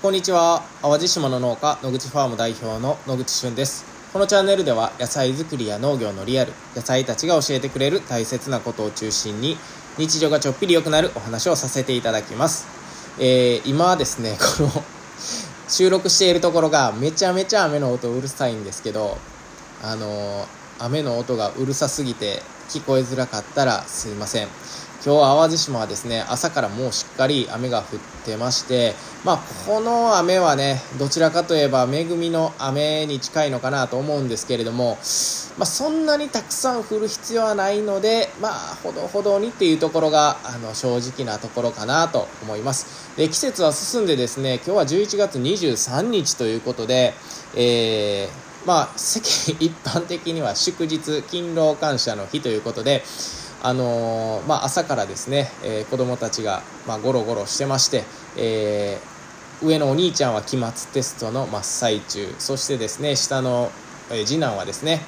こんにちは。淡路島の農家野口ファーム代表の野口俊です。このチャンネルでは野菜作りや農業のリアル野菜たちが教えてくれる大切なことを中心に日常がちょっぴり良くなるお話をさせていただきます、えー、今はですねこの収録しているところがめちゃめちゃ雨の音うるさいんですけどあのー雨の音がうるさすぎて聞こえづらかったらすいません。今日淡路島はですね朝からもうしっかり雨が降ってましてまあこの雨はねどちらかといえば恵みの雨に近いのかなと思うんですけれどもまあそんなにたくさん降る必要はないのでまあほどほどにっていうところがあの正直なところかなと思います。で季節は進んでですね今日は11月23日ということでえーまあ、世間一般的には祝日勤労感謝の日ということで、あの、まあ、朝からですね、えー、子供たちが、まあ、ゴロゴロしてまして、えー、上のお兄ちゃんは期末テストの真っ最中そしてですね下の、え次男はですね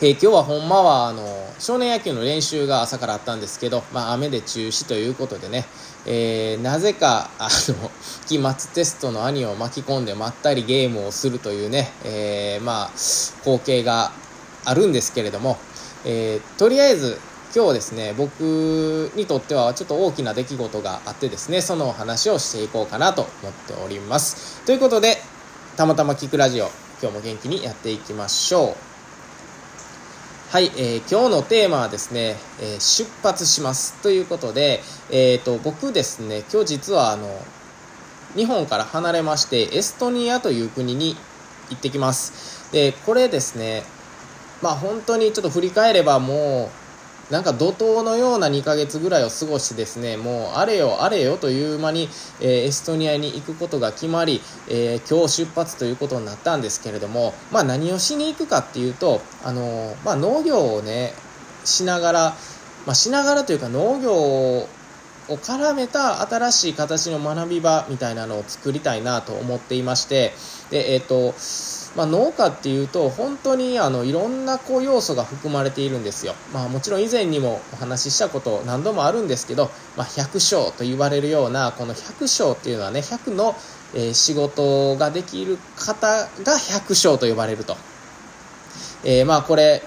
えー、今日はほんまはあの少年野球の練習が朝からあったんですけど、まあ、雨で中止ということでね、えー、なぜかあの期末テストの兄を巻き込んでまったりゲームをするというね、えー、まあ光景があるんですけれども、えとりあえず今日ですね僕にとってはちょっと大きな出来事があってですねそのお話をしていこうかなと思っておりますということでたまたま聞くラジオ今日も元気にやっていきましょうはい、えー、今日のテーマはですね、えー、出発しますということで、えーと、僕ですね、今日実はあの日本から離れまして、エストニアという国に行ってきます。で、これですね、まあ本当にちょっと振り返ればもう、なんか怒涛のような2ヶ月ぐらいを過ごしてですね、もうあれよあれよという間に、えー、エストニアに行くことが決まり、えー、今日出発ということになったんですけれども、まあ何をしに行くかっていうと、あのー、まあ農業をね、しながら、まあしながらというか農業を絡めた新しい形の学び場みたいなのを作りたいなと思っていまして、で、えっ、と、まあ、農家っていうと本当にあのいろんなこう要素が含まれているんですよ、まあ、もちろん以前にもお話ししたこと何度もあるんですけど、まあ、百姓と言われるようなこの百姓っていうのはね100の、え、仕事ができる方が百姓と呼ばれると、えー、まあこれ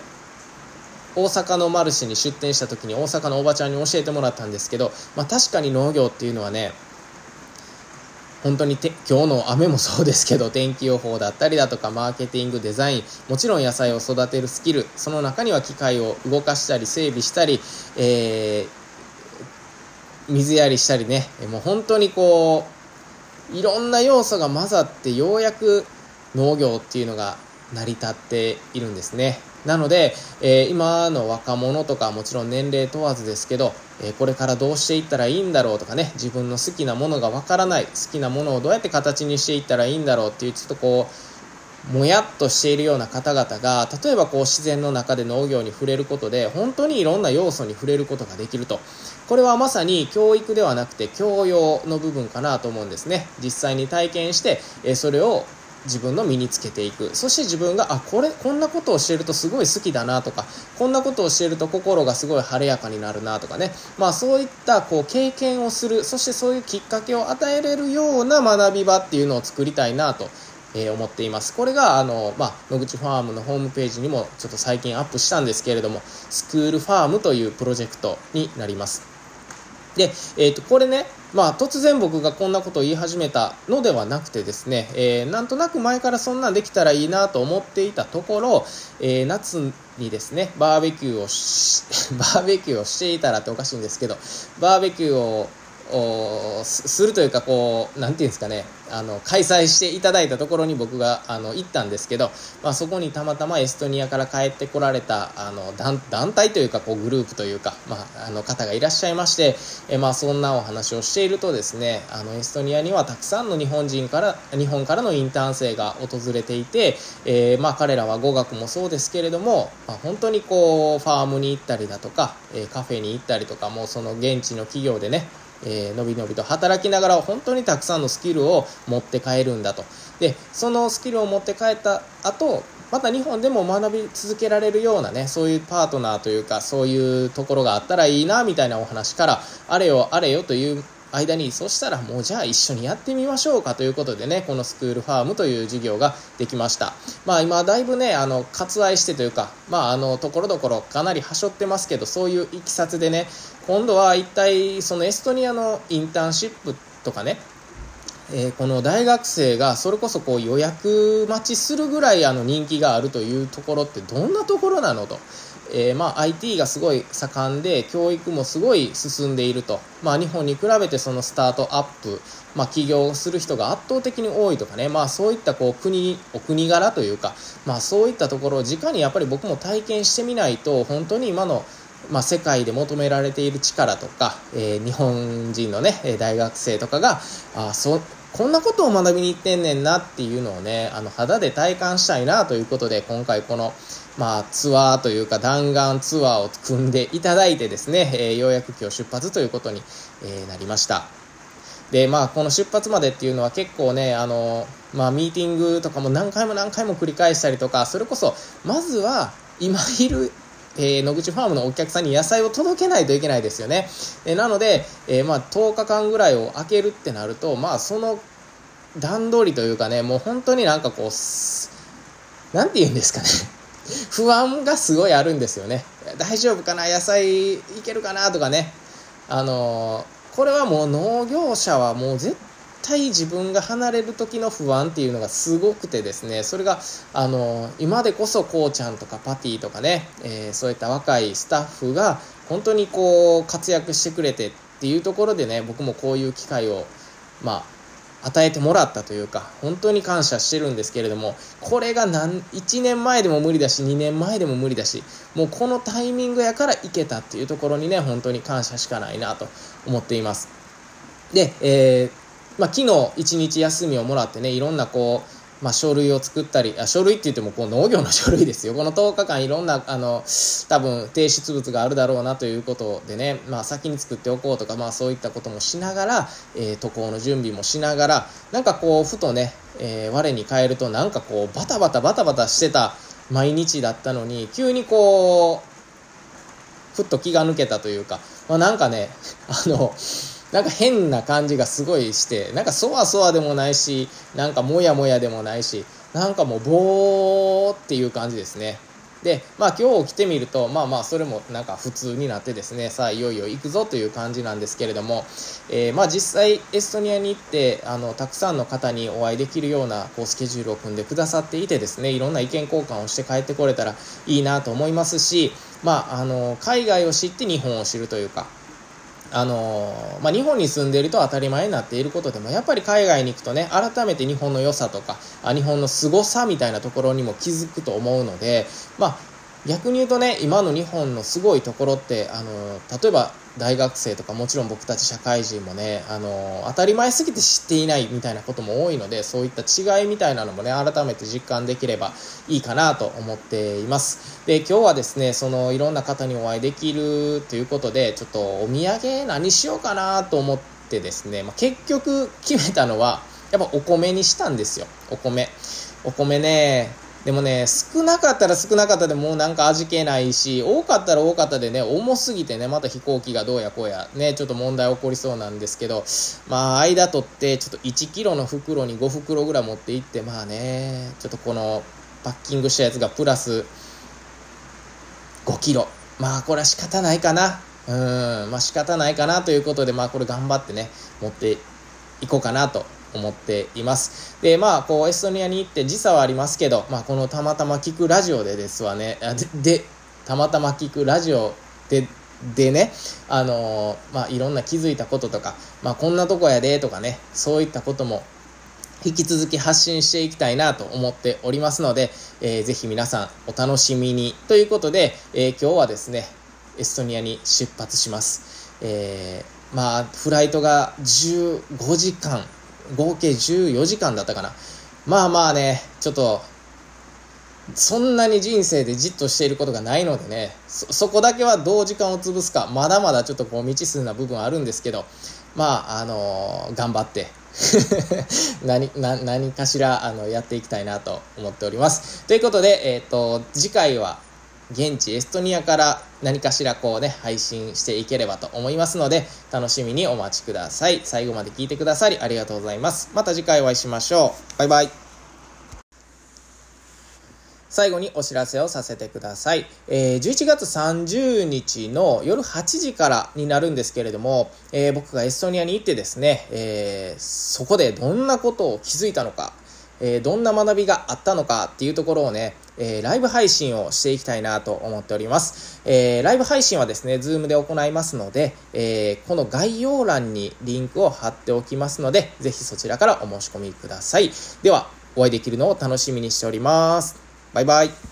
大阪のマルシェに出店した時に大阪のおばちゃんに教えてもらったんですけど、まあ、確かに農業っていうのはね本当にて今日の雨もそうですけど天気予報だったりだとかマーケティングデザインもちろん野菜を育てるスキルその中には機械を動かしたり整備したり、えー、水やりしたりねもう本当にこういろんな要素が混ざってようやく農業っていうのが成り立っているんですね。なので、えー、今の若者とかもちろん年齢問わずですけど、えー、これからどうしていったらいいんだろうとかね自分の好きなものがわからない好きなものをどうやって形にしていったらいいんだろうっていうちょっとこうもやっとしているような方々が例えばこう自然の中で農業に触れることで本当にいろんな要素に触れることができると。これはまさに教育ではなくて教養の部分かなと思うんですね。実際に体験して、えそれを自分の身につけていくそして自分があこれこんなことをしてるとすごい好きだなとかこんなことをしてると心がすごい晴れやかになるなとかねまあそういったこう経験をするそしてそういうきっかけを与えれるような学び場っていうのを作りたいなとえー、思っています。これが、あの、まあ、野口ファームのホームページにもちょっと最近アップしたんですけれども、スクールファームというプロジェクトになります。で、えっ、ー、と、これね、まあ、突然僕がこんなことを言い始めたのではなくてですね、えー、なんとなく前からそんなんできたらいいなと思っていたところ、えー、夏にですね、バーベキューをし、バーベキューをしていたらっておかしいんですけど、バーベキューをするというかこう何て言うんですかねあの開催していただいたところに僕があの行ったんですけど、まあ、そこにたまたまエストニアから帰ってこられたあの団体というかこうグループというか、まあ、あの方がいらっしゃいましてえ、まあ、そんなお話をしているとですねあのエストニアにはたくさんの日本人から日本からのインターン生が訪れていて、えー、まあ、彼らは語学もそうですけれども、まあ、本当にこうファームに行ったりだとか、えカフェに行ったりとかもうその現地の企業でねえー、のびのびと働きながら本当にたくさんのスキルを持って帰るんだと。で、そのスキルを持って帰った後、また日本でも学び続けられるようなね、そういうパートナーというか、そういうところがあったらいいな、みたいなお話から、あれよあれよという間に、そしたらもうじゃあ一緒にやってみましょうかということでね、このスクールファームという授業ができました。まあ今だいぶね、あの、割愛してというか、まああの、ところどころかなりはしょってますけど、そういういきさつでね、今度は一体そのエストニアのインターンシップとかね、えー、この大学生がそれこそこう予約待ちするぐらいあの人気があるというところってどんなところなのと。えー、まあ、IT がすごい盛んで教育もすごい進んでいると、まあ、日本に比べてそのスタートアップ、まあ、起業する人が圧倒的に多いとかね、まあ、そういったこう国お国柄というか、まあ、そういったところを直にやっぱり僕も体験してみないと本当に今のまあ、世界で求められている力とか、えー、日本人のね大学生とかがあそこんなことを学びに行ってんねんなっていうのをねあの肌で体感したいなということで今回このまあ、ツアーというか弾丸ツアーを組んでいただいてですね、えー、ようやく今日出発ということに、え、なりました。で、まあ、この出発までっていうのは結構ね、あの、まあ、ミーティングとかも何回も何回も繰り返したりとか、それこそ、まずは、今いる、えー、野口ファームのお客さんに野菜を届けないといけないですよね。えー、なので、えー、まあ、10日間ぐらいを空けるってなると、まあ、その段取りというかね、もう本当になんかこう、なんて言うんですかね。不安がすごいあるんですよね。大丈夫かな？野菜いけるかな？とかね。あのこれはもう農業者はもう絶対自分が離れる時の不安っていうのがすごくてですね、それが、あの今でこそこうちゃんとかパティとかね、えー、そういった若いスタッフが本当にこう活躍してくれてっていうところでね、僕もこういう機会を、まあ、与えてもらったというか、本当に感謝してるんですけれども、これが何、1年前でも無理だし、2年前でも無理だし、もうこのタイミングやから行けたっていうところにね、本当に感謝しかないなと思っています。で、えー、まあ、昨日1日休みをもらってね、いろんなこう、まあ、書類を作ったり、あ書類って言ってもこう農業の書類ですよ。この10日間いろんな、あの、多分提出物があるだろうなということでね、まあ、先に作っておこうとか、まあ、そういったこともしながら、えー、渡航の準備もしながら、なんかこう、ふとね、えー、我に返るとなんかこう、バタバタバタバタしてた毎日だったのに、急にこう、ふっと気が抜けたというか、まあ、なんかね、あの、なんか変な感じがすごいして、なんかそわそわでもないし、なんかもやもやでもないし、なんかもうぼーっていう感じですね。で、まあ今日来てみると、まあまあそれもなんか普通になってですね、さあいよいよ行くぞという感じなんですけれども、えー、まあ実際エストニアに行って、あの、たくさんの方にお会いできるようなこうスケジュールを組んでくださっていてですね、いろんな意見交換をして帰ってこれたらいいなと思いますし、まああの、海外を知って日本を知るというか、あのまあ、日本に住んでいると当たり前になっていることでもやっぱり海外に行くとね改めて日本の良さとかあ日本の凄さみたいなところにも気づくと思うので、まあ、逆に言うとね今の日本のすごいところってあの例えば大学生とかもちろん僕たち社会人もねあの当たり前すぎて知っていないみたいなことも多いのでそういった違いみたいなのもね改めて実感できればいいかなと思っています。で今日はですねそのいろんな方にお会いできるということでちょっとお土産何しようかなと思ってですね、まあ、結局決めたのはやっぱお米にしたんですよ。お米。お米ねでもね、少なかったら少なかったでもうなんか味気ないし、多かったら多かったでね、重すぎてね、また飛行機がどうやこうや、ね、ちょっと問題起こりそうなんですけど、まあ、間取って、ちょっと1キロの袋に5袋ぐらい持っていって、まあね、ちょっとこの、パッキングしたやつがプラス5キロ。まあ、これは仕方ないかな。うん、まあ仕方ないかなということで、まあこれ頑張ってね、持っていこうかなと思っています。で、まあ、こう、エストニアに行って時差はありますけど、まあ、このたまたま聞くラジオでですわね、で、でたまたま聞くラジオで、でね、あのー、まあ、いろんな気づいたこととか、まあ、こんなとこやでとかね、そういったことも引き続き発信していきたいなと思っておりますので、えー、ぜひ皆さんお楽しみに。ということで、えー、今日はですね、エストニアに出発します。えー、まあ、フライトが15時間合計14時間だったかな。まあまあね、ちょっと、そんなに人生でじっとしていることがないのでね、そ、そこだけはどう時間を潰すか、まだまだちょっとこう未知数な部分あるんですけど、まあ、あのー、頑張って 何、何かしら、あの、やっていきたいなと思っております。ということで、えっ、ー、と、次回は、現地エストニアから何かしらこうね、配信していければと思いますので、楽しみにお待ちください。最後まで聞いてくださりありがとうございます。また次回お会いしましょう。バイバイ。最後にお知らせをさせてください。えー、11月30日の夜8時からになるんですけれども、えー、僕がエストニアに行ってですね、えー、そこでどんなことを気づいたのか、えどんな学びがあったのかっていうところをね、えライブ配信をしていきたいなと思っております。えライブ配信はですね、 Zoom で行いますので、えこの概要欄にリンクを貼っておきますので、ぜひそちらからお申し込みください。では、お会いできるのを楽しみにしております。バイバイ。